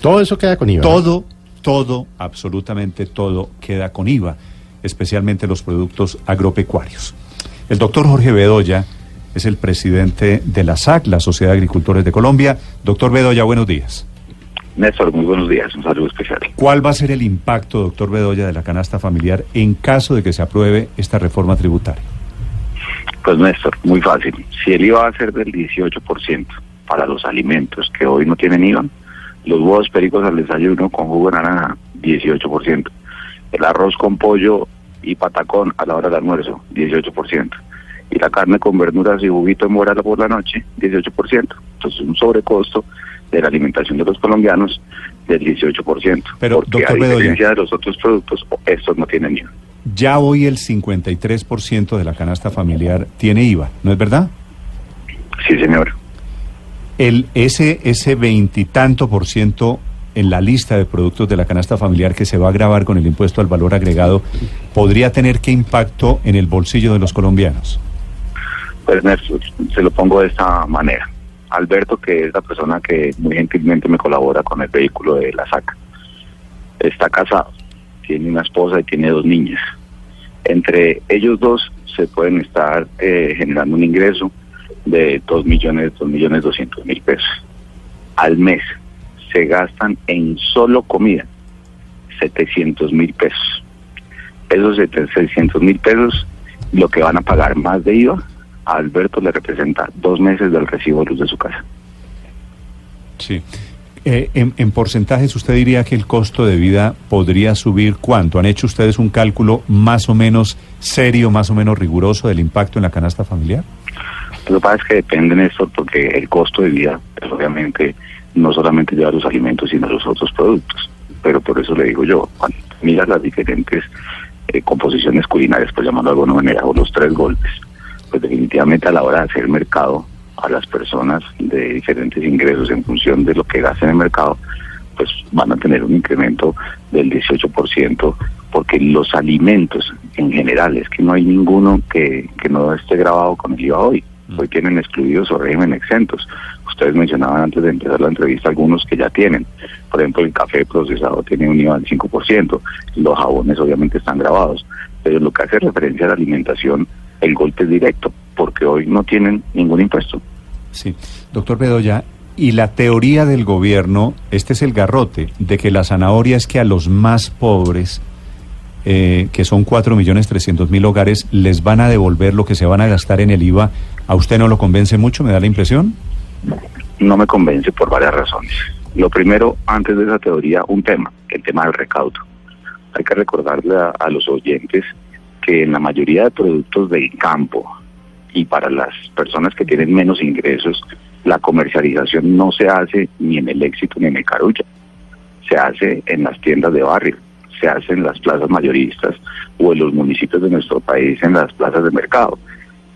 Todo eso queda con IVA. Todo, todo, absolutamente todo queda con IVA, especialmente los productos agropecuarios. El doctor Jorge Bedoya es el presidente de la SAC, la Sociedad de Agricultores de Colombia. Doctor Bedoya, buenos días. Néstor, muy buenos días, un saludo especial. ¿Cuál va a ser el impacto, doctor Bedoya, de la canasta familiar en caso de que se apruebe esta reforma tributaria? Pues Néstor, muy fácil. Si el IVA va a ser del 18% para los alimentos que hoy no tienen IVA, los huevos pericos al desayuno con jugo de naranja, 18%. El arroz con pollo y patacón a la hora del almuerzo, 18%. Y la carne con verduras y juguito de morada por la noche, 18%. Entonces un sobrecosto de la alimentación de los colombianos del 18%. Pero, porque doctor a diferencia Bedoya. de los otros productos, estos no tienen IVA. Ya hoy el 53% de la canasta familiar tiene IVA, ¿no es verdad? Sí, señor. El, ese, ese veintitanto por ciento en la lista de productos de la canasta familiar que se va a grabar con el impuesto al valor agregado, ¿podría tener qué impacto en el bolsillo de los colombianos? Pues se lo pongo de esta manera. Alberto, que es la persona que muy gentilmente me colabora con el vehículo de la SAC, está casado, tiene una esposa y tiene dos niñas. Entre ellos dos se pueden estar eh, generando un ingreso de 2 millones, 2 millones 200 mil pesos. Al mes se gastan en solo comida 700 mil pesos. Esos 600 mil pesos, lo que van a pagar más de IVA, a Alberto le representa dos meses del recibo de luz de su casa. Sí. Eh, en, en porcentajes, ¿usted diría que el costo de vida podría subir cuánto? ¿Han hecho ustedes un cálculo más o menos serio, más o menos riguroso del impacto en la canasta familiar? Lo que pasa es que depende de esto porque el costo de vida, pues, obviamente, no solamente lleva los alimentos, sino los otros productos. Pero por eso le digo yo, cuando miras las diferentes eh, composiciones culinarias, por llamarlo de alguna manera, o los tres golpes, pues definitivamente a la hora de hacer mercado a las personas de diferentes ingresos en función de lo que gasten en el mercado, pues van a tener un incremento del 18%, porque los alimentos en general, es que no hay ninguno que, que no esté grabado con el IVA hoy. Hoy tienen excluidos o régimen exentos. Ustedes mencionaban antes de empezar la entrevista algunos que ya tienen. Por ejemplo, el café procesado tiene un IVA del 5%. Los jabones obviamente están grabados. Pero lo que hace referencia a la alimentación, el golpe es directo, porque hoy no tienen ningún impuesto. Sí. Doctor Bedoya, y la teoría del gobierno, este es el garrote, de que la zanahoria es que a los más pobres, eh, que son 4.300.000 hogares, les van a devolver lo que se van a gastar en el IVA. ¿A usted no lo convence mucho, me da la impresión? No me convence por varias razones. Lo primero, antes de esa teoría, un tema, el tema del recaudo. Hay que recordarle a, los oyentes que en la mayoría de productos del campo y para las personas que tienen menos ingresos, la comercialización no se hace ni en el éxito ni en el carulla. Se hace en las tiendas de barrio, se hace en las plazas mayoristas o en los municipios de nuestro país en las plazas de mercado.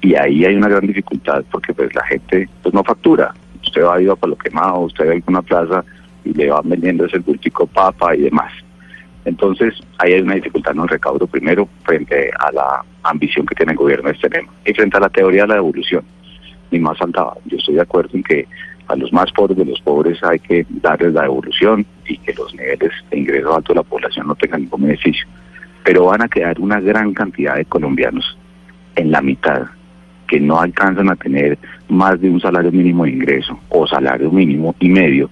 Y ahí hay una gran dificultad porque pues la gente pues no factura. Usted va a ir a Palo Quemado, usted va a alguna plaza y le van vendiendo ese bultico papa y demás. Entonces, ahí hay una dificultad en el recaudo primero frente a la ambición que tiene el gobierno de este tema y frente a la teoría de la devolución. Ni más faltaba. Yo estoy de acuerdo en que a los más pobres de los pobres hay que darles la devolución y que los niveles de ingreso alto de la población no tengan ningún beneficio. Pero van a quedar una gran cantidad de colombianos en la mitad que no alcanzan a tener más de un salario mínimo de ingreso o salario mínimo y medio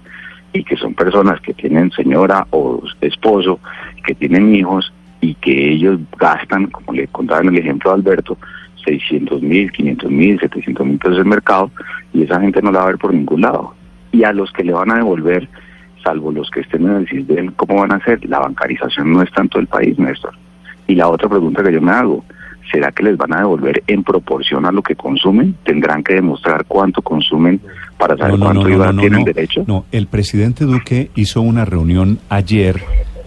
y que son personas que tienen señora o esposo, que tienen hijos y que ellos gastan, como le contaba en el ejemplo de Alberto, 600 mil, 500 mil, 700 mil pesos en mercado y esa gente no la va a ver por ningún lado. Y a los que le van a devolver, salvo los que estén en el CISBEN, ¿cómo van a hacer? La bancarización no está en todo el país, Néstor. Y la otra pregunta que yo me hago, ¿será que les van a devolver en proporción a lo que consumen? ¿Tendrán que demostrar cuánto consumen para saber cuánto IVA tienen derecho? No, el presidente Duque hizo una reunión ayer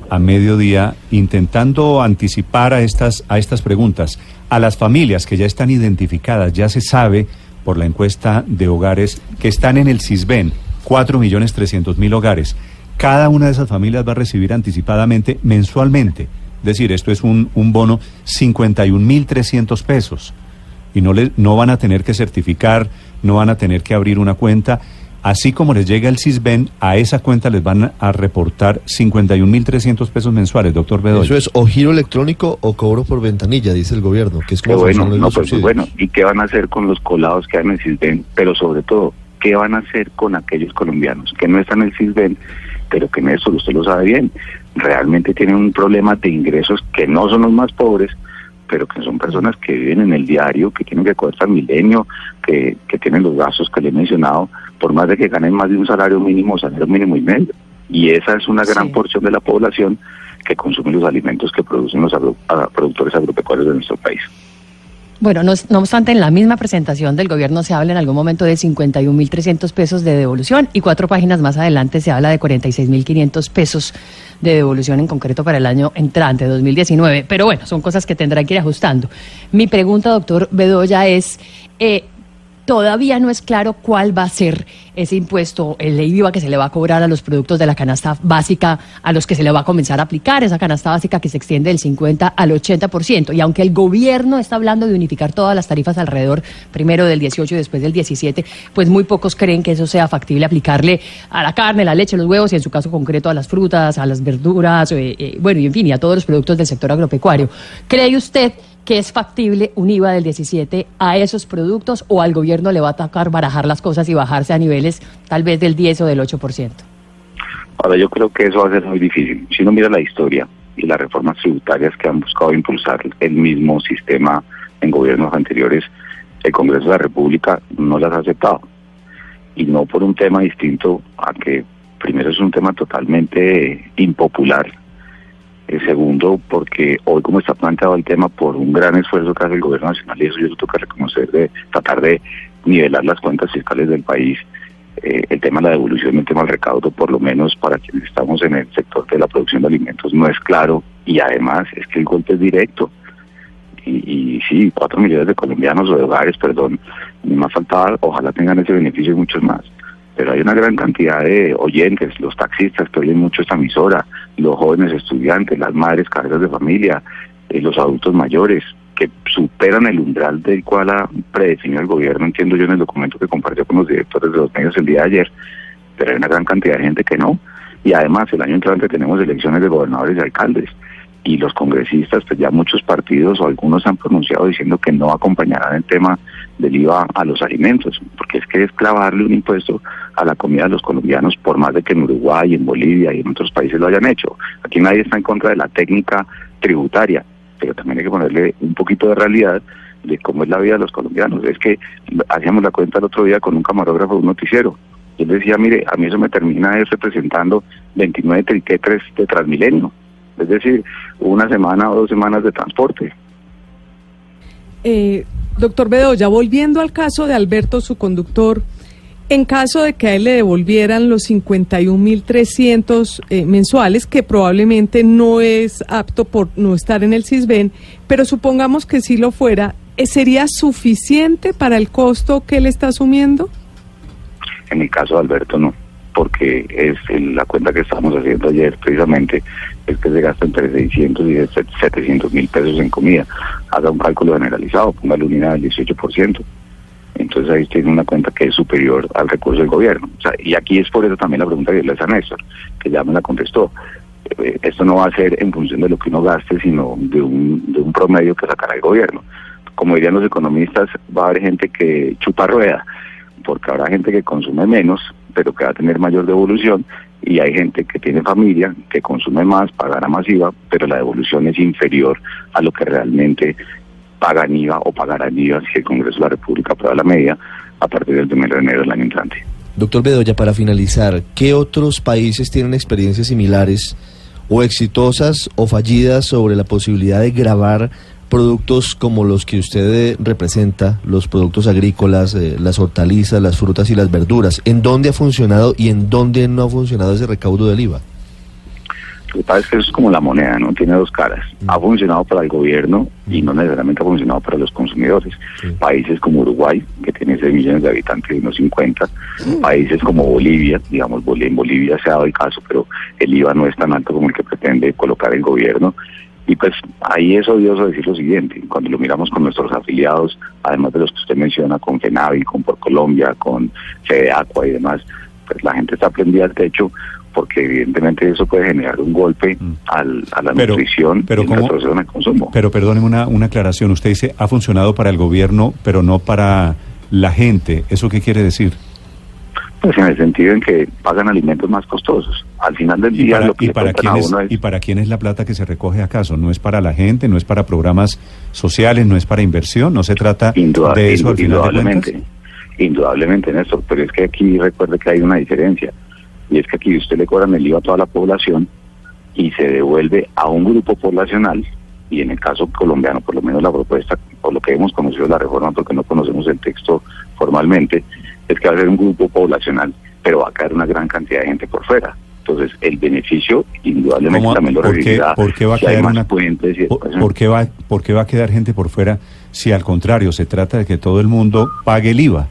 a mediodía intentando anticipar a estas, a estas preguntas. A las familias que ya están identificadas, ya se sabe por la encuesta de hogares que están en el CISBEN, 4.300.000 hogares. Cada una de esas familias va a recibir anticipadamente mensualmente, decir, esto es un, un bono 51.300 pesos y no, le, no van a tener que certificar, no van a tener que abrir una cuenta. así como les llega el CISBEN, a esa cuenta les van a reportar 51.300 pesos mensuales, doctor Bedoya. Eso es o giro electrónico o cobro por ventanilla, dice el gobierno, que es como bueno, no, pues, bueno, ¿y qué van a hacer con los colados que hay en el CISBEN? Pero sobre todo, ¿qué van a hacer con aquellos colombianos que no están en el CISBEN, pero que en eso usted lo sabe bien, realmente tienen un problema de ingresos que no son los más pobres, pero que son personas que viven en el diario, que tienen que cobrar milenio, que, que tienen los gastos que le he mencionado, por más de que ganen más de un salario mínimo, salario mínimo y medio. Y esa es una gran porción de la población que consume los alimentos que producen los productores agropecuarios de nuestro país. Bueno, no, no, obstante, en la misma presentación del gobierno se habla en algún momento de 51.300 pesos de devolución y cuatro páginas más adelante se habla de 46.500 pesos de devolución en concreto para el año entrante, 2019. Pero bueno, son cosas que tendrán que ir ajustando. Mi pregunta, doctor Bedoya, es... Eh, Todavía no es claro cuál va a ser ese impuesto, el IVA que se le va a cobrar a los productos de la canasta básica, a los que se le va a comenzar a aplicar esa canasta básica que se extiende del 50 al 80%. Y aunque el gobierno está hablando de unificar todas las tarifas alrededor, primero del 18 y después del 17, pues muy pocos creen que eso sea factible aplicarle a la carne, la leche, los huevos y en su caso concreto a las frutas, a las verduras, eh, eh, bueno, y en fin, y a todos los productos del sector agropecuario. ¿Cree usted que es factible un IVA del 17 a esos productos o al gobierno le va a tocar barajar las cosas y bajarse a niveles tal vez del 10 o del 8%? Ahora yo creo que eso va a ser muy difícil. Si uno mira la historia y las reformas tributarias que han buscado impulsar el mismo sistema en gobiernos anteriores, el Congreso de la República no las ha aceptado. Y no por un tema distinto a que primero es un tema totalmente impopular el segundo, porque hoy como está planteado el tema por un gran esfuerzo que hace el gobierno nacional, y eso yo tengo que reconocer, de tratar de nivelar las cuentas fiscales del país, eh, el tema de la devolución, el tema del recaudo, por lo menos para quienes estamos en el sector de la producción de alimentos, no es claro y además es que el golpe es directo. Y, y sí, cuatro millones de colombianos o de hogares, perdón, ni más faltaba, ojalá tengan ese beneficio y muchos más pero hay una gran cantidad de oyentes, los taxistas que oyen mucho esta emisora, los jóvenes estudiantes, las madres cabezas de familia, eh, los adultos mayores, que superan el umbral del cual ha predefinido el gobierno, entiendo yo en el documento que compartió con los directores de los medios el día de ayer, pero hay una gran cantidad de gente que no. Y además el año entrante tenemos elecciones de gobernadores y alcaldes y los congresistas, pues ya muchos partidos o algunos han pronunciado diciendo que no acompañarán el tema del IVA a los alimentos, porque es que es clavarle un impuesto a la comida de los colombianos, por más de que en Uruguay, en Bolivia y en otros países lo hayan hecho. Aquí nadie está en contra de la técnica tributaria, pero también hay que ponerle un poquito de realidad de cómo es la vida de los colombianos. Es que hacíamos la cuenta el otro día con un camarógrafo de un noticiero. Y él decía, mire, a mí eso me termina representando 29 triquetres de Transmilenio es decir, una semana o dos semanas de transporte. Eh, doctor Bedoya, volviendo al caso de Alberto, su conductor, en caso de que a él le devolvieran los 51.300 eh, mensuales, que probablemente no es apto por no estar en el CISBEN, pero supongamos que sí lo fuera, ¿eh, ¿sería suficiente para el costo que él está asumiendo? En el caso de Alberto, no porque es la cuenta que estamos haciendo ayer precisamente, es que se gasta entre 600 y 700 mil pesos en comida. Haga un cálculo generalizado, ponga la unidad del 18%. Entonces ahí tiene una cuenta que es superior al recurso del gobierno. y aquí es por eso también la pregunta que le hace a Néstor, que ya me la contestó. Eh, esto no va a ser en función de lo que uno gaste, sino de un, de un promedio que sacará el gobierno. Como dirían los economistas, va a haber gente que chupa rueda, porque habrá gente que consume menos pero que va a tener mayor devolución y hay gente que tiene familia, que consume más, pagará más IVA, pero la devolución es inferior a lo que realmente pagan IVA o pagarán IVA si el Congreso de la República aprueba la media a partir del 1 de enero del año entrante. Doctor Bedoya, para finalizar, ¿qué otros países tienen experiencias similares o exitosas o fallidas sobre la posibilidad de grabar productos como los que usted eh, representa, los productos agrícolas, eh, las hortalizas, las frutas y las verduras, ¿en dónde ha funcionado y en dónde no ha funcionado ese recaudo del IVA? Lo que pasa es que eso es como la moneda, ¿no? Tiene dos caras. Mm. Ha funcionado para el gobierno y no necesariamente ha funcionado para los consumidores. Países como Uruguay, que tiene 6 millones de habitantes y unos 50. Países como Bolivia, digamos, en Bolivia se ha dado el caso, pero el IVA no es tan alto como el que pretende colocar el gobierno Y pues ahí es odioso decir lo siguiente, cuando lo miramos con nuestros afiliados, además de los que usted menciona, con FENAVI, con Por Colombia, con Fede Aqua y demás, pues la gente está prendida al techo porque evidentemente eso puede generar un golpe mm. al, a la nutrición pero y en el consumo. Pero perdóneme una, una aclaración, usted dice ha funcionado para el gobierno, pero no para la gente. ¿Eso qué quiere decir? Pues en el sentido en que pagan alimentos más costosos. Al final del día lo que y para quién es, ¿Y para quién es la plata que se recoge acaso? ¿No es para la gente? ¿No es para programas sociales? ¿No es para inversión? ¿No se trata de eso al final indudablemente, de Indudablemente, Néstor, pero es que aquí recuerde que hay una diferencia. Y es que aquí usted le cobran el IVA a toda la población y se devuelve a un grupo poblacional y en el caso colombiano, por lo menos la propuesta, por lo que hemos conocido la reforma, porque no conocemos el texto formalmente, es que va a ser un grupo poblacional, pero va a caer una gran cantidad de gente por fuera. Entonces, el beneficio indudablemente también lo ¿por qué, ¿por qué va a quedar una, por, qué va, ¿Por qué va a quedar gente por fuera si al contrario se trata de que todo el mundo pague el IVA?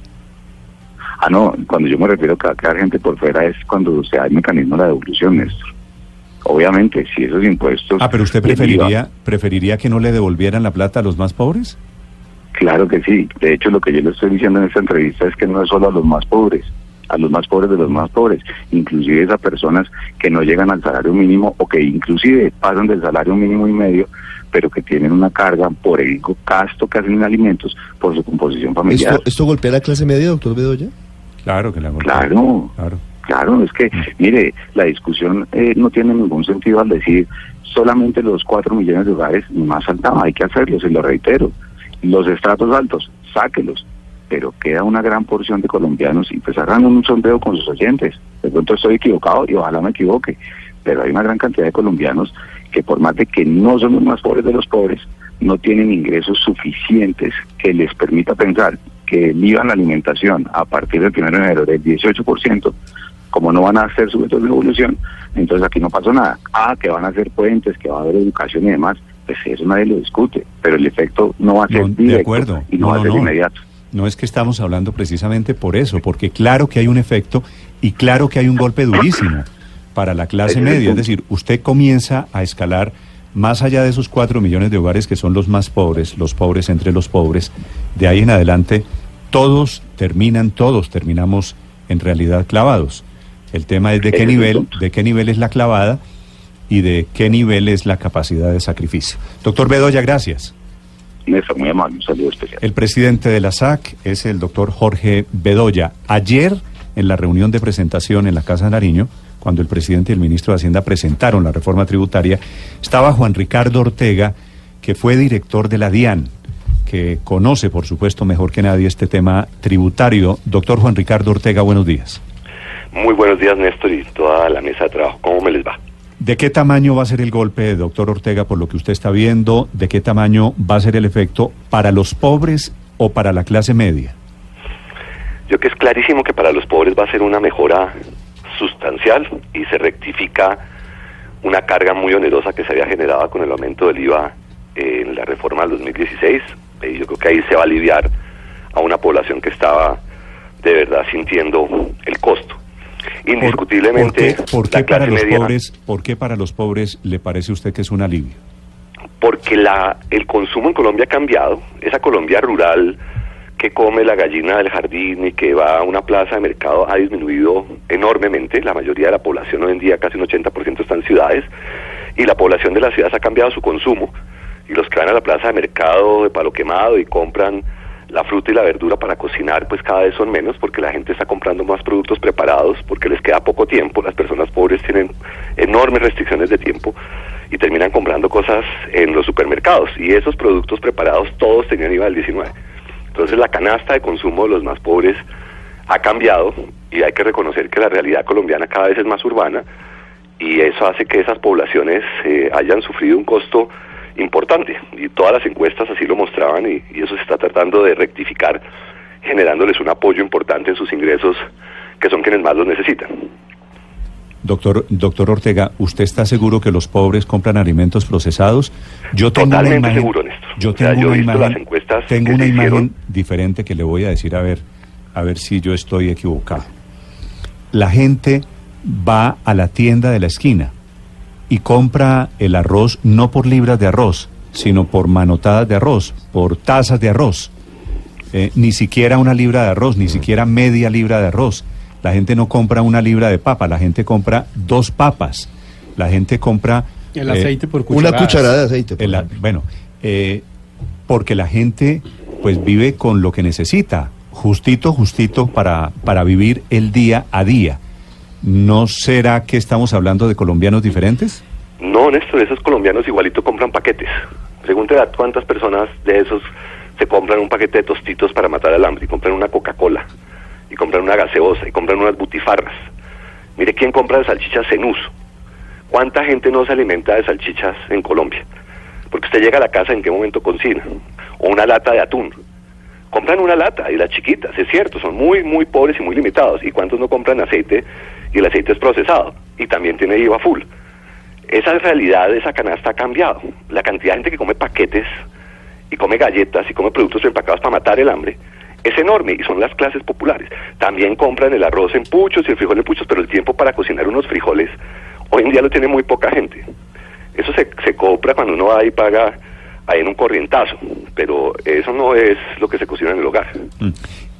Ah, no, cuando yo me refiero a quedar gente por fuera es cuando se da el mecanismo de la devolución, Néstor. Obviamente, si esos impuestos... Ah, pero usted preferiría, preferiría que no le devolvieran la plata a los más pobres? Claro que sí. De hecho, lo que yo le estoy diciendo en esta entrevista es que no es solo a los más pobres, a los más pobres de los más pobres, inclusive a personas que no llegan al salario mínimo o que inclusive pasan del salario mínimo y medio, pero que tienen una carga por el gasto que hacen en alimentos por su composición familiar. ¿Esto, golpea a la clase media, doctor Bedoya? Claro que la golpea. Claro, claro. Claro, es que, mm. mire, la discusión eh, no tiene ningún sentido al decir solamente los cuatro millones de hogares, más faltaba, hay que hacerlo, se lo reitero los estratos altos, sáquelos, pero queda una gran porción de colombianos y pues un sondeo con sus oyentes. De pronto estoy equivocado y ojalá me equivoque, pero hay una gran cantidad de colombianos que por más de que no son los más pobres de los pobres, no tienen ingresos suficientes que les permita pensar que el la alimentación a partir del 1 de enero del 18%, como no van a hacer sujetos de evolución, entonces aquí no pasó nada. Ah, que van a hacer puentes, que va a haber educación y demás, pues eso nadie lo discute, pero el efecto no va a ser directo de acuerdo. y no, va a ser inmediato. No es que estamos hablando precisamente por eso, porque claro que hay un efecto y claro que hay un golpe durísimo para la clase media. Es decir, usted comienza a escalar más allá de esos cuatro millones de hogares que son los más pobres, los pobres entre los pobres, de ahí en adelante todos terminan, todos terminamos en realidad clavados. El tema es de qué nivel, de qué nivel es la clavada y de qué nivel es la capacidad de sacrificio. Doctor Bedoya, gracias. Néstor, muy amable, un saludo especial. El presidente de la SAC es el doctor Jorge Bedoya. Ayer, en la reunión de presentación en la Casa de Nariño, cuando el presidente y el ministro de Hacienda presentaron la reforma tributaria, estaba Juan Ricardo Ortega, que fue director de la DIAN, que conoce, por supuesto, mejor que nadie este tema tributario. Doctor Juan Ricardo Ortega, buenos días. Muy buenos días, Néstor, y toda la mesa de trabajo. ¿Cómo me les va? ¿De qué tamaño va a ser el golpe, doctor Ortega, por lo que usted está viendo? ¿De qué tamaño va a ser el efecto para los pobres o para la clase media? Yo creo que es clarísimo que para los pobres va a ser una mejora sustancial y se rectifica una carga muy onerosa que se había generado con el aumento del IVA en la reforma del 2016. Y yo creo que ahí se va a aliviar a una población que estaba de verdad sintiendo el costo. Indiscutiblemente, ¿Por, qué, para los pobres, ¿por qué para los pobres le parece usted que es un alivio? Porque la, el consumo en Colombia ha cambiado. Esa Colombia rural que come la gallina del jardín y que va a una plaza de mercado ha disminuido enormemente. La mayoría de la población hoy en día, casi un 80% está en ciudades, y la población de las ciudades ha cambiado su consumo. Y los que van a la plaza de mercado de palo quemado y compran la fruta y la verdura para cocinar pues cada vez son menos porque la gente está comprando más productos preparados porque les queda poco tiempo, las personas pobres tienen enormes restricciones de tiempo y terminan comprando cosas en los supermercados y esos productos preparados todos tenían IVA del 19. Entonces la canasta de consumo de los más pobres ha cambiado y hay que reconocer que la realidad colombiana cada vez es más urbana y eso hace que esas poblaciones eh, hayan sufrido un costo importante y todas las encuestas así lo mostraban y, eso se está tratando de rectificar generándoles un apoyo importante en sus ingresos que son quienes más los necesitan. Doctor, doctor Ortega, ¿usted está seguro que los pobres compran alimentos procesados? Yo tengo Totalmente una imagen, seguro, Néstor. Yo tengo una imagen, tengo una imagen diferente que le voy a decir a ver, a ver si yo estoy equivocado. La gente va a la tienda de la esquina y compra el arroz no por libras de arroz, sino por manotadas de arroz, por tazas de arroz. Eh, ni siquiera una libra de arroz, ni siquiera media libra de arroz. La gente no compra una libra de papa, la gente compra dos papas. La gente compra... El eh, aceite por Una cucharada de aceite. por el bueno, eh, porque la gente pues vive con lo que necesita, justito, justito para, para vivir el día a día. ¿No será que estamos hablando de colombianos diferentes? No, Néstor, esos colombianos igualito compran paquetes. Pregúntele a cuántas personas de esos se compran un paquete de tostitos para matar al hambre y compran una Coca-Cola y compran una gaseosa y compran unas butifarras. Mire quién compra de salchichas en uso. ¿Cuánta gente no se alimenta de salchichas en Colombia? Porque usted llega a la casa en qué momento cocina. O una lata de atún. Compran una lata y las chiquitas, es cierto, son muy, muy pobres y muy limitados. ¿Y cuántos no compran aceite y el aceite es procesado? Y también tiene IVA full. Esa realidad de esa canasta ha cambiado. La cantidad de gente que come paquetes y come galletas y come productos empacados para matar el hambre es enorme y son las clases populares. También compran el arroz en puchos y el frijol en puchos, pero el tiempo para cocinar unos frijoles hoy en día lo tiene muy poca gente. Eso se, se compra cuando uno va y paga ahí en un corrientazo, pero eso no es lo que se cocina en el hogar.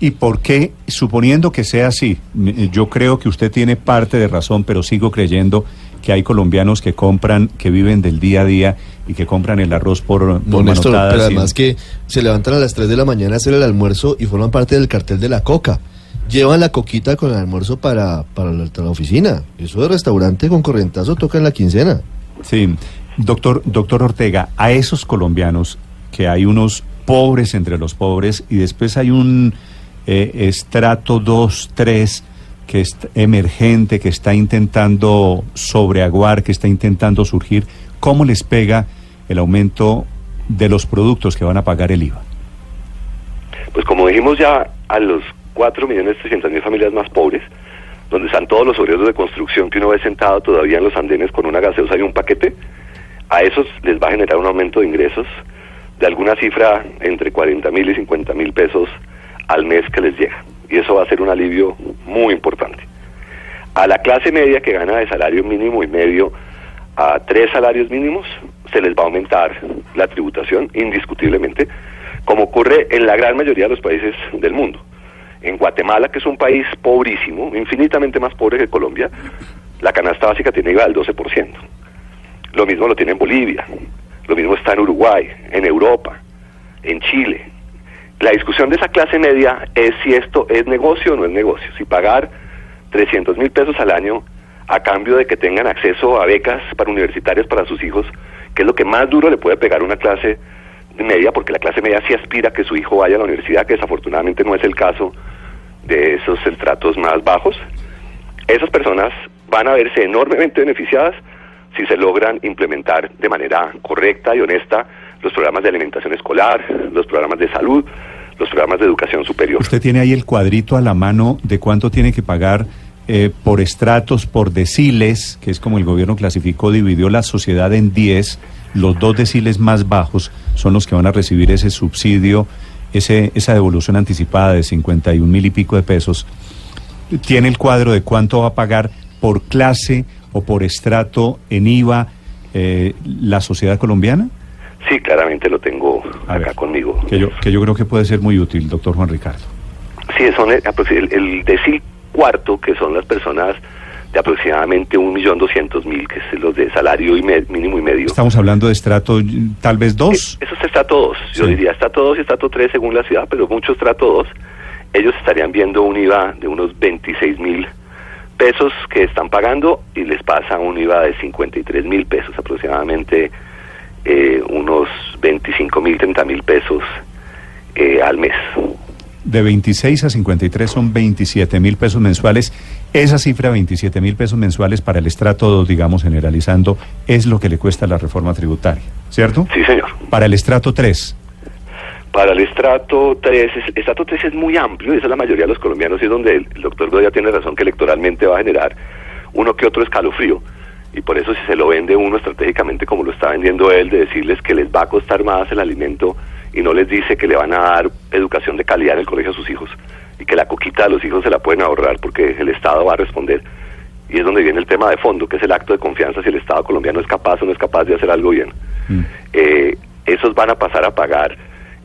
¿Y por qué, suponiendo que sea así, m- yo creo que usted tiene parte de razón, pero sigo creyendo que hay colombianos que compran, que viven del día a día y que compran el arroz por, por No, Néstor, pero y- además que se levantan a las 3 de la mañana a hacer el almuerzo y forman parte del cartel de la coca. Llevan la coquita con el almuerzo para, para la, la oficina. Eso de restaurante con corrientazo toca en la quincena. Sí, doctor, doctor Ortega, a esos colombianos que hay unos pobres entre los pobres y después hay un eh, estrato 2, 3 que es emergente, que está intentando sobreaguar, que está intentando surgir, ¿cómo les pega el aumento de los productos que van a pagar el IVA? Pues como dijimos ya, a los 4.300.000 familias más pobres, donde están todos los obreros de construcción que uno ve sentado todavía en los andenes con una gaseosa y un paquete, a esos les va a generar un aumento de ingresos de alguna cifra entre 40 mil y 50 mil pesos al mes que les llega. Y eso va a ser un alivio muy importante. A la clase media que gana de salario mínimo y medio a tres salarios mínimos, se les va a aumentar la tributación indiscutiblemente, como ocurre en la gran mayoría de los países del mundo. En Guatemala, que es un país pobrísimo, infinitamente más pobre que Colombia, la canasta básica tiene IVA del 12%. Lo mismo lo tiene en Bolivia, lo mismo está en Uruguay, en Europa, en Chile. La discusión de esa clase media es si esto es negocio o no es negocio, si pagar 300 mil pesos al año a cambio de que tengan acceso a becas para universitarios para sus hijos, que es lo que más duro le puede pegar a una clase media, porque la clase media sí aspira a que su hijo vaya a la universidad, que desafortunadamente no es el caso de esos estratos más bajos. Esas personas van a verse enormemente beneficiadas si se logran implementar de manera correcta y honesta los programas de alimentación escolar, los programas de salud, los programas de educación superior. Usted tiene ahí el cuadrito a la mano de cuánto tiene que pagar eh, por estratos, por deciles, que es como el gobierno clasificó, dividió la sociedad en 10. Los dos deciles más bajos son los que van a recibir ese subsidio, ese, esa devolución anticipada de 51 mil y pico de pesos. ¿Tiene el cuadro de cuánto va a pagar por clase o por estrato en IVA eh, la sociedad colombiana? Sí, claramente lo tengo A acá ver, conmigo. Que yo, que yo creo que puede ser muy útil, doctor Juan Ricardo. Sí, son el, aproxi- el, el decil cuarto, que son las personas de aproximadamente un millón doscientos mil, que es los de salario y me- mínimo y medio. Estamos hablando de estrato tal vez dos. Eh, Eso es estrato 2, yo Sí. diría estrato 2 y estrato 3 según la ciudad, pero mucho estrato 2. Ellos estarían viendo un IVA de unos 26 mil pesos que están pagando y les pasa un IVA de 53 mil pesos, aproximadamente eh, unos 25 mil, 30 mil pesos eh, al mes. De 26 a 53 son 27 mil pesos mensuales. Esa cifra, 27 mil pesos mensuales para el estrato 2, digamos, generalizando, es lo que le cuesta la reforma tributaria, ¿cierto? Sí, señor. Para el estrato 3, Para el estrato 3, es- el estrato 3 es muy amplio, y esa es la mayoría de los colombianos, y es donde el, el doctor Goya tiene razón que electoralmente va a generar uno que otro escalofrío. Y por eso si se lo vende uno estratégicamente como lo está vendiendo él, de decirles que les va a costar más el alimento y no les dice que le van a dar educación de calidad en el colegio a sus hijos y que la coquita de los hijos se la pueden ahorrar porque el Estado va a responder. Y es donde viene el tema de fondo, que es el acto de confianza si el Estado colombiano es capaz o no es capaz de hacer algo bien. Mm. Eh, esos van a pasar a pagar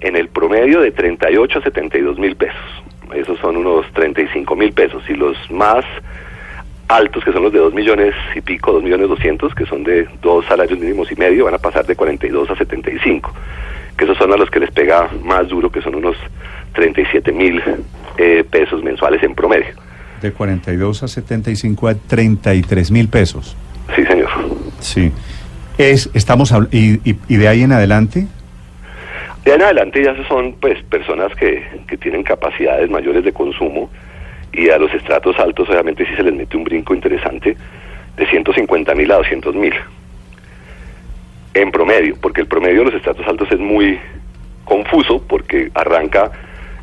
en el promedio de 38 a 72 mil pesos. Esos son unos 35 mil pesos. Y los más altos, que son los de 2 millones y pico, 2 millones 200, que son de dos salarios mínimos y medio, van a pasar de 42 a 75. Que esos son a los que les pega más duro, que son unos 37 mil eh, pesos mensuales en promedio. De 42 a 75 a 33 mil pesos. Sí, señor. Sí. Es, estamos y, y- y de ahí en adelante, De ahí en adelante ya son pues personas que, que tienen capacidades mayores de consumo y a los estratos altos obviamente sí se les mete un brinco interesante de 150 mil a 200 mil en promedio, porque el promedio de los estratos altos es muy confuso porque arranca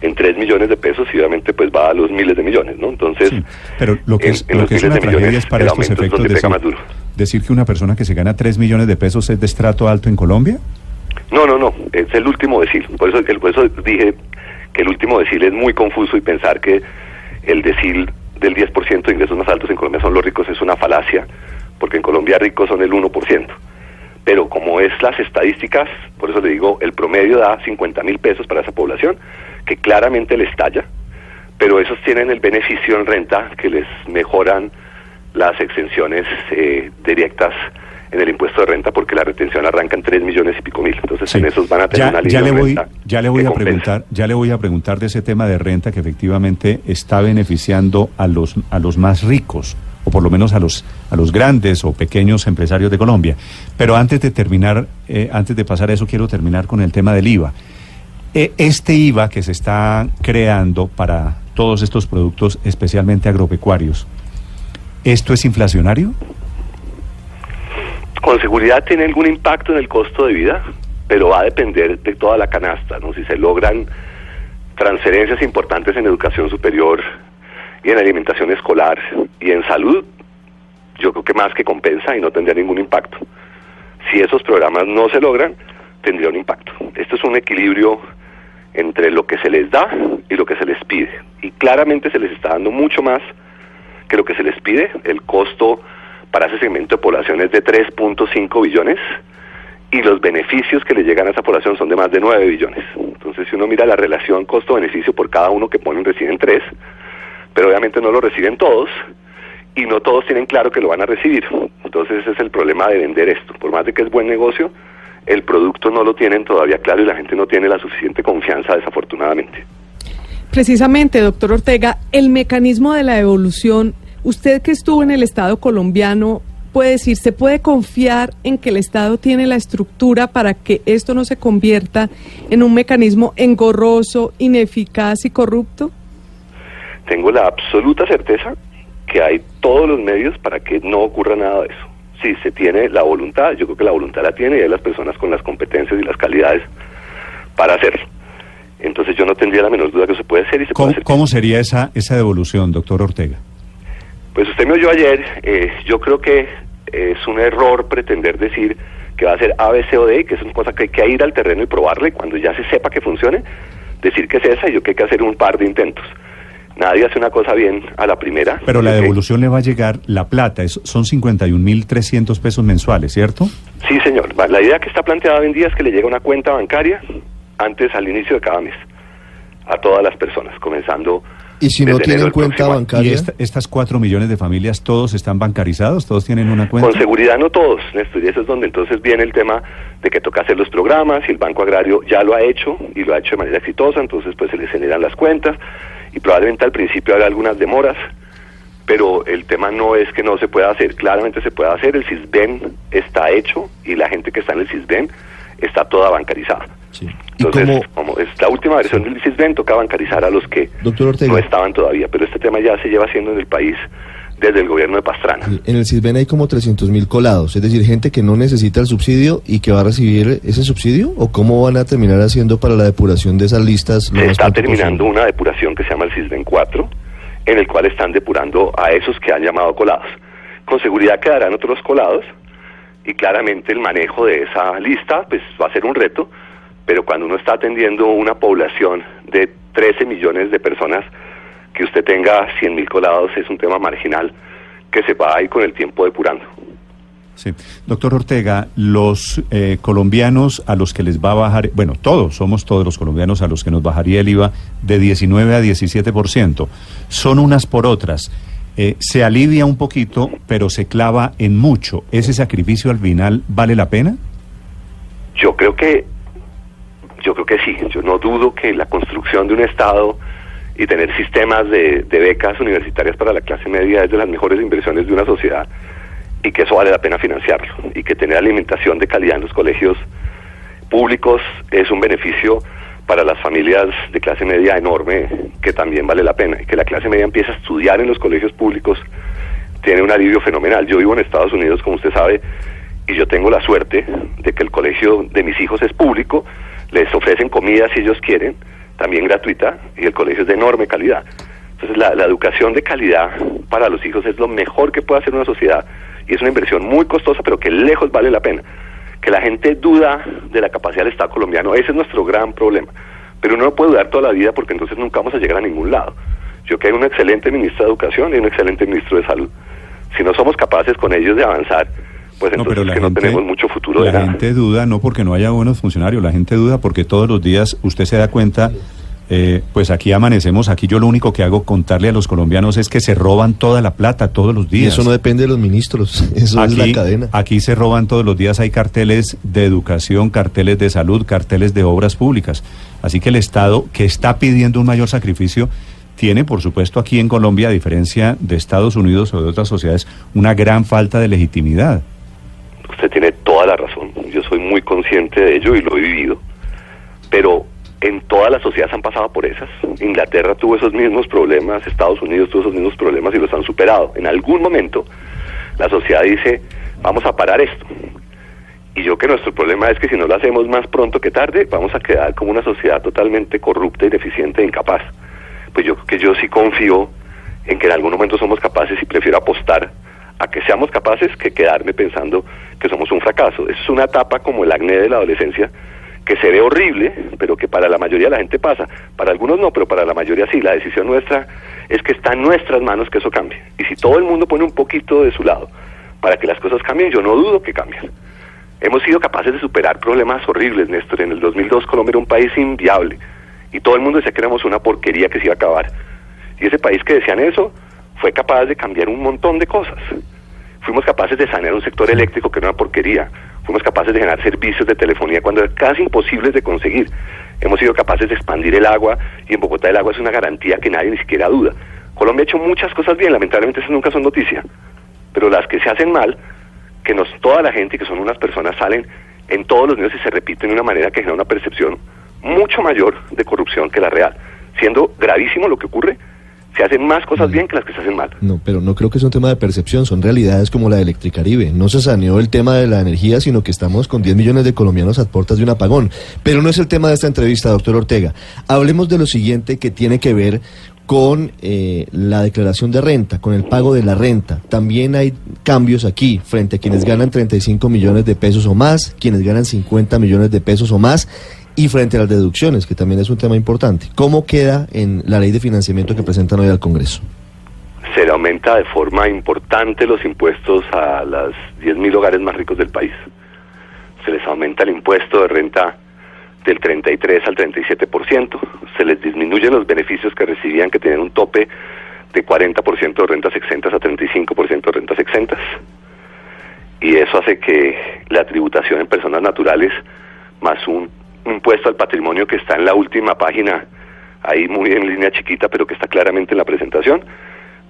en 3 millones de pesos y obviamente pues va a los miles de millones, ¿no? Entonces, sí. Pero lo que en- es, en lo los que es una tragedia millones, es para estos es efectos donde decir, más duro. decir que una persona que se gana 3 millones de pesos es de estrato alto en Colombia. No, no, no, es el último decil. Por eso, por eso dije que el último decil es muy confuso y pensar que el decil del 10% de ingresos más altos en Colombia son los ricos es una falacia, porque en Colombia ricos son el 1%. Pero como es las estadísticas, por eso le digo, el promedio da 50 mil pesos para esa población, que claramente les estalla, pero esos tienen el beneficio en renta que les mejoran las exenciones eh, directas en el impuesto de renta porque la retención arranca en 3 millones y pico mil. Entonces Sí. en esos van a tener ya, una ya línea le de voy, renta ya le voy a compensa. preguntar, ya le voy a preguntar de ese tema de renta que efectivamente está beneficiando a los a los más ricos o por lo menos a los a los grandes o pequeños empresarios de Colombia. Pero antes de terminar, eh, antes de pasar a eso, quiero terminar con el tema del IVA. Eh, este IVA que se está creando para todos estos productos, especialmente agropecuarios, ¿esto es inflacionario? Con seguridad tiene algún impacto en el costo de vida, pero va a depender de toda la canasta, ¿no? Si se logran transferencias importantes en educación superior y en alimentación escolar y en salud, yo creo que más que compensa y no tendría ningún impacto. Si esos programas no se logran, tendría un impacto. Esto es un equilibrio entre lo que se les da y lo que se les pide. Y claramente se les está dando mucho más que lo que se les pide. El costo para ese segmento de población es de 3.5 billones y los beneficios que le llegan a esa población son de más de 9 billones. Entonces, si uno mira la relación costo-beneficio por cada uno que ponen, reciben 3, pero obviamente no lo reciben todos y no todos tienen claro que lo van a recibir. Entonces, ese es el problema de vender esto. Por más de que es buen negocio, el producto no lo tienen todavía claro y la gente no tiene la suficiente confianza, desafortunadamente. Precisamente, doctor Ortega, el mecanismo de la devolución, usted que estuvo en el Estado colombiano, puede decir, ¿se puede confiar en que el Estado tiene la estructura para que esto no se convierta en un mecanismo engorroso, ineficaz y corrupto? Tengo la absoluta certeza que hay todos los medios para que no ocurra nada de eso. Si se tiene la voluntad, yo creo que la voluntad la tiene y hay las personas con las competencias y las calidades para hacerlo. Entonces yo no tendría la menor duda que se puede hacer y se ¿Cómo, puede hacer. cómo sería esa, esa devolución, doctor Ortega? Pues usted me oyó ayer, eh, yo creo que es un error pretender decir que va a ser A, B, C o D, que es una cosa que hay que ir al terreno y probarla y cuando ya se sepa que funcione, decir que es esa y yo creo que hay que hacer un par de intentos. Nadie hace una cosa bien a la primera. Pero la devolución le va a llegar la plata, es- son 51.300 pesos mensuales, ¿cierto? Sí, señor. La idea que está planteada hoy en día es que le llegue una cuenta bancaria antes al inicio de cada mes a todas las personas, comenzando. Y si no tienen cuenta próximo año. ¿Y bancaria, esta- estas 4 millones de familias, todos están bancarizados? ¿Todos tienen una cuenta? Con seguridad no todos, Néstor, y eso es donde entonces viene el tema de que toca hacer los programas y el Banco Agrario ya lo ha hecho y lo ha hecho de manera exitosa, entonces pues se les generan las cuentas y probablemente al principio habrá algunas demoras, pero el tema no es que no se pueda hacer, claramente se puede hacer, el CISBEN está hecho y la gente que está en el CISBEN está toda bancarizada. Sí. ¿Y Entonces, como es la última versión del CISBEN, toca bancarizar a los que no estaban todavía, pero este tema ya se lleva haciendo en el país desde el gobierno de Pastrana. en el CISBEN hay como 300 mil colados, es decir, gente que no necesita el subsidio y que va a recibir ese subsidio, o cómo van a terminar haciendo para la depuración de esas listas. Se está terminando posible? una depuración que se llama el CISBEN 4, en el cual están depurando a esos que han llamado colados. Con seguridad quedarán otros colados y claramente el manejo de esa lista pues va a ser un reto, pero cuando uno está atendiendo una población de 13 millones de personas, que usted tenga 100 mil colados es un tema marginal que se va a ir con el tiempo depurando. Sí. Doctor Ortega, los eh, colombianos a los que les va a bajar, bueno, todos, somos todos los colombianos a los que nos bajaría el IVA de 19 a 17%, son unas por otras. Eh, se alivia un poquito, pero se clava en mucho. ¿Ese sacrificio al final vale la pena? Yo creo que, yo creo que sí. Yo no dudo que la construcción de un Estado y tener sistemas de, de becas universitarias para la clase media es de las mejores inversiones de una sociedad y que eso vale la pena financiarlo y que tener alimentación de calidad en los colegios públicos es un beneficio para las familias de clase media enorme que también vale la pena y que la clase media empiece a estudiar en los colegios públicos tiene un alivio fenomenal. Yo vivo en Estados Unidos, como usted sabe, y yo tengo la suerte de que el colegio de mis hijos es público, les ofrecen comida si ellos quieren, también gratuita, y el colegio es de enorme calidad. Entonces la, la educación de calidad para los hijos es lo mejor que puede hacer una sociedad y es una inversión muy costosa, pero que lejos vale la pena. Que la gente duda de la capacidad del Estado colombiano, ese es nuestro gran problema. Pero uno no puede dudar toda la vida porque entonces nunca vamos a llegar a ningún lado. Yo que hay un excelente ministro de Educación y un excelente ministro de Salud. Si no somos capaces con ellos de avanzar, pues entonces la que no gente- tenemos mucho futuro La de nada. gente duda no porque no haya buenos funcionarios, la gente duda porque todos los días usted se da cuenta, eh, pues aquí amanecemos, aquí yo lo único que hago contarle a los colombianos es que se roban toda la plata todos los Y días. eso no depende de los ministros, eso es la cadena. Aquí se roban todos los días, hay carteles de educación, carteles de salud, carteles de obras públicas. Así que el Estado, que está pidiendo un mayor sacrificio, tiene, por supuesto, aquí en Colombia, a diferencia de Estados Unidos o de otras sociedades, una gran falta de legitimidad. Usted tiene toda la razón. Yo soy muy consciente de ello y lo he vivido. Pero en todas las sociedades han pasado por esas. Inglaterra tuvo esos mismos problemas, Estados Unidos tuvo esos mismos problemas y los han superado. En algún momento la sociedad dice, vamos a parar esto. Y yo que nuestro problema es que si no lo hacemos más pronto que tarde, vamos a quedar como una sociedad totalmente corrupta, ineficiente e incapaz. Pues yo que yo sí confío en que en algún momento somos capaces y prefiero apostar a que seamos capaces que quedarme pensando que somos un fracaso. Es una etapa como el acné de la adolescencia que se ve horrible, pero que para la mayoría de la gente pasa. Para algunos no, pero para la mayoría sí. La decisión nuestra es que está en nuestras manos que eso cambie. Y si todo el mundo pone un poquito de su lado para que las cosas cambien, yo no dudo que cambien. Hemos sido capaces de superar problemas horribles, Néstor. En el 2002 Colombia era un país inviable y todo el mundo decía que éramos una porquería que se iba a acabar. Y ese país que decían eso fue capaz de cambiar un montón de cosas. Fuimos capaces de sanear un sector eléctrico que era una porquería. Fuimos capaces de generar servicios de telefonía cuando eran casi imposibles de conseguir. Hemos sido capaces de expandir el agua y en Bogotá el agua es una garantía que nadie ni siquiera duda. Colombia ha hecho muchas cosas bien, lamentablemente esas nunca son noticia. Pero las que se hacen mal, que nos, toda la gente que son unas personas salen en todos los medios y se repiten de una manera que genera una percepción mucho mayor de corrupción que la real. Siendo gravísimo lo que ocurre, se hacen más cosas bien que las que se hacen mal. No, pero no creo que sea un tema de percepción, son realidades como la de Electricaribe. No se saneó el tema de la energía, sino que estamos con 10 millones de colombianos a puertas de un apagón. Pero no es el tema de esta entrevista, doctor Ortega. Hablemos de lo siguiente que tiene que ver con eh, la declaración de renta, con el pago de la renta. También hay cambios aquí frente a quienes ganan 35 millones de pesos o más, quienes ganan 50 millones de pesos o más y frente a las deducciones, que también es un tema importante. ¿Cómo queda en la ley de financiamiento que presentan hoy al Congreso? Se le aumenta de forma importante los impuestos a las 10.000 hogares más ricos del país. Se les aumenta el impuesto de renta del 33 al 37%. Se les disminuyen los beneficios que recibían, que tenían un tope de 40% de rentas exentas a 35% de rentas exentas. Y eso hace que la tributación en personas naturales más un impuesto al patrimonio que está en la última página, ahí muy en línea chiquita, pero que está claramente en la presentación,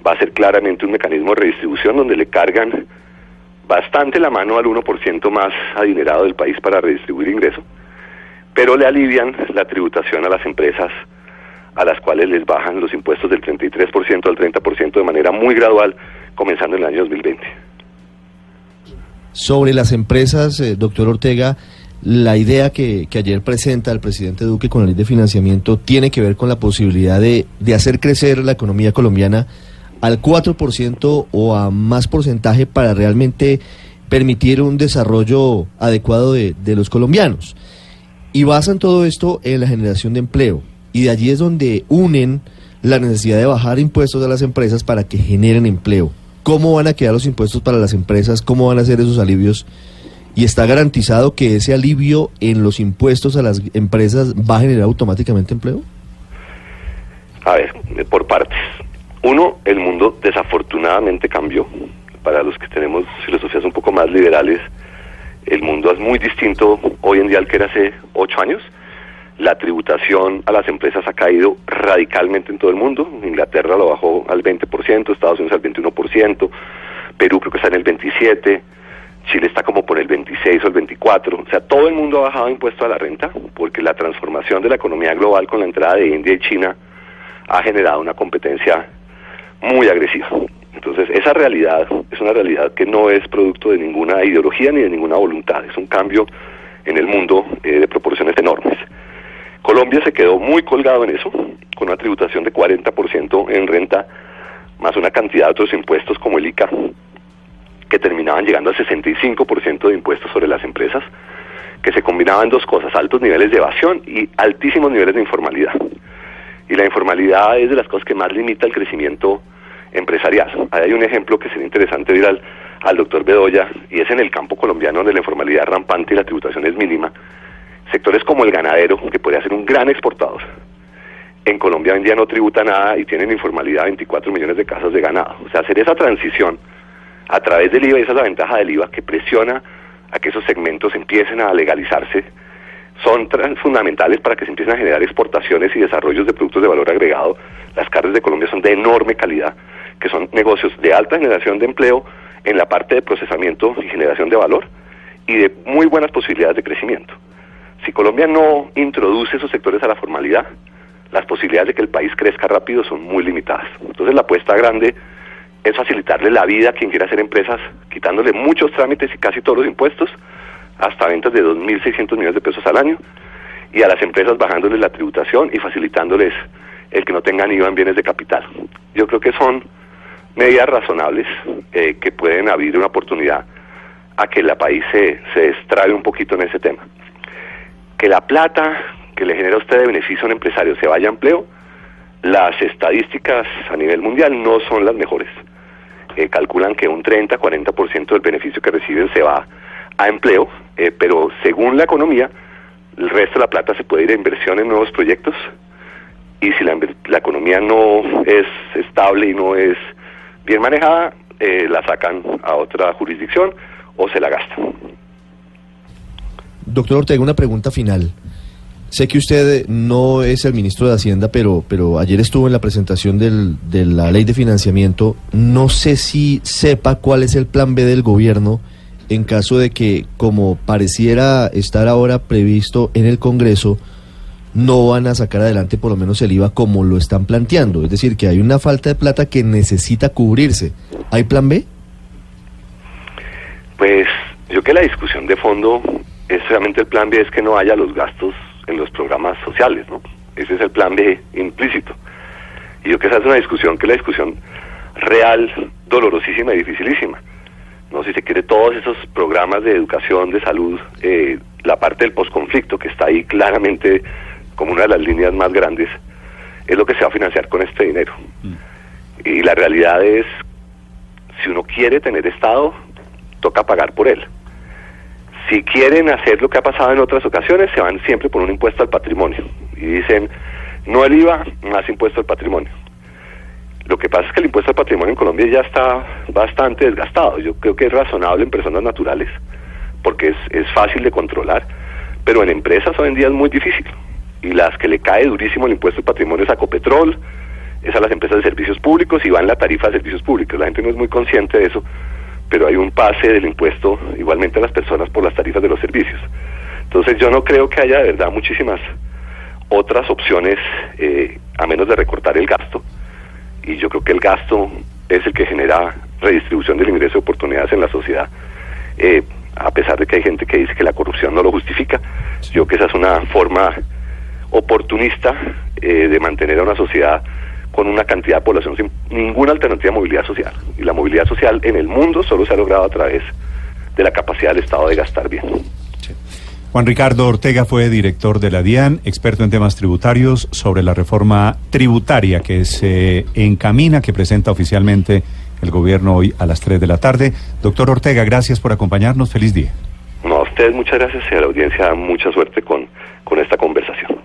va a ser claramente un mecanismo de redistribución donde le cargan bastante la mano al 1% más adinerado del país para redistribuir ingresos, pero le alivian la tributación a las empresas a las cuales les bajan los impuestos del 33% al 30% de manera muy gradual, comenzando en el año 2020. Sobre las empresas, eh, doctor Ortega, la idea que, ayer presenta el presidente Duque con la ley de financiamiento tiene que ver con la posibilidad de, de hacer crecer la economía colombiana al 4% o a más porcentaje para realmente permitir un desarrollo adecuado de, de los colombianos. Y basan todo esto en la generación de empleo. Y de allí es donde unen la necesidad de bajar impuestos a las empresas para que generen empleo. cómo van a quedar los impuestos para las empresas, cómo van a ser esos alivios. Y está garantizado que ese alivio en los impuestos a las empresas va a generar automáticamente empleo. A ver, por partes. Uno, el mundo desafortunadamente cambió. Para los que tenemos filosofías un poco más liberales, el mundo es muy distinto hoy en día al que era hace ocho años. La tributación a las empresas ha caído radicalmente en todo el mundo. Inglaterra lo bajó al 20%, Estados Unidos al 21%, Perú creo que está en el 27%, Chile está como por el 26 o el 24. O sea, todo el mundo ha bajado impuesto a la renta porque la transformación de la economía global con la entrada de India y China ha generado una competencia muy agresiva. Entonces, esa realidad es una realidad que no es producto de ninguna ideología ni de ninguna voluntad, es un cambio en el mundo eh, de proporciones enormes. Colombia se quedó muy colgado en eso, con una tributación de 40% en renta, más una cantidad de otros impuestos como el ICA, que terminaban llegando al 65% de impuestos sobre las empresas, que se combinaban dos cosas, altos niveles de evasión y altísimos niveles de informalidad. Y la informalidad es de las cosas que más limita el crecimiento empresarial. Ahí hay un ejemplo que sería interesante ir al, al doctor Bedoya, y es en el campo colombiano donde la informalidad es rampante y la tributación es mínima. Sectores como el ganadero, que podría ser un gran exportador, en Colombia hoy en día no tributa nada y tienen informalidad 24 millones de casas de ganado. O sea, hacer esa transición a través del IVA, y esa es la ventaja del IVA, que presiona a que esos segmentos empiecen a legalizarse, son fundamentales para que se empiecen a generar exportaciones y desarrollos de productos de valor agregado. Las carnes de Colombia son de enorme calidad, que son negocios de alta generación de empleo en la parte de procesamiento y generación de valor y de muy buenas posibilidades de crecimiento. Si Colombia no introduce esos sectores a la formalidad, las posibilidades de que el país crezca rápido son muy limitadas. Entonces la apuesta grande es facilitarle la vida a quien quiera hacer empresas, quitándole muchos trámites y casi todos los impuestos, hasta ventas de 2.600 millones de pesos al año, y a las empresas bajándoles la tributación y facilitándoles el que no tengan IVA en bienes de capital. Yo creo que son medidas razonables eh, que pueden abrir una oportunidad a que el país se, se extrae un poquito en ese tema. Que la plata que le genera a usted de beneficio a un empresario se vaya a empleo, las estadísticas a nivel mundial no son las mejores. Eh, calculan que un 30-40% del beneficio que reciben se va a empleo, eh, pero según la economía, el resto de la plata se puede ir a inversión en nuevos proyectos y si la, economía no es estable y no es bien manejada, eh, la sacan a otra jurisdicción o se la gastan. Doctor Ortega, una pregunta final. Sé que usted no es el ministro de Hacienda, pero, pero ayer estuvo en la presentación del, de la ley de financiamiento. No sé si sepa cuál es el plan B del gobierno en caso de que, como pareciera estar ahora previsto en el Congreso, no van a sacar adelante por lo menos el IVA como lo están planteando. Es decir, que hay una falta de plata que necesita cubrirse. ¿Hay plan B? Pues yo que la discusión de fondo es realmente el plan B es que no haya los gastos en los programas sociales, ¿no? Ese es el plan B implícito. Y yo creo que esa es una discusión que es la discusión real, dolorosísima y dificilísima. No, si se quiere todos esos programas de educación, de salud, eh, la parte del posconflicto que está ahí claramente como una de las líneas más grandes, es lo que se va a financiar con este dinero. Mm. Y la realidad es, si uno quiere tener Estado, toca pagar por él si quieren hacer lo que ha pasado en otras ocasiones, se van siempre por un impuesto al patrimonio. Y dicen, no el IVA, más impuesto al patrimonio. Lo que pasa es que el impuesto al patrimonio en Colombia ya está bastante desgastado. Yo creo que es razonable en personas naturales, porque es, es fácil de controlar, pero en empresas hoy en día es muy difícil. Y las que le cae durísimo el impuesto al patrimonio es a Copetrol, es a las empresas de servicios públicos y va en la tarifa de servicios públicos. La gente no es muy consciente de eso pero hay un pase del impuesto igualmente a las personas por las tarifas de los servicios. Entonces yo no creo que haya de verdad muchísimas otras opciones eh, a menos de recortar el gasto y yo creo que el gasto es el que genera redistribución del ingreso de oportunidades en la sociedad. Eh, a pesar de que hay gente que dice que la corrupción no lo justifica, yo creo que esa es una forma oportunista eh, de mantener a una sociedad con una cantidad de población sin ninguna alternativa de movilidad social. Y la movilidad social en el mundo solo se ha logrado a través de la capacidad del Estado de gastar bien. Juan Ricardo Ortega fue director de la DIAN, experto en temas tributarios sobre la reforma tributaria que se encamina, que presenta oficialmente el gobierno hoy a las 3 de la tarde. Doctor Ortega, gracias por acompañarnos. Feliz día. No, a ustedes muchas gracias y a la audiencia mucha suerte con, con esta conversación.